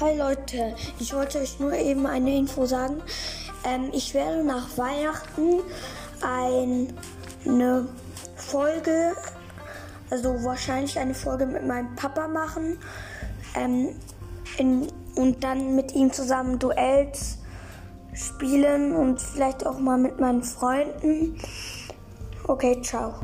Hi Leute, ich wollte euch nur eben eine Info sagen. Ähm, ich werde nach Weihnachten eine Folge, also wahrscheinlich eine Folge mit meinem Papa machen ähm, in, und dann mit ihm zusammen Duells spielen und vielleicht auch mal mit meinen Freunden. Okay, ciao.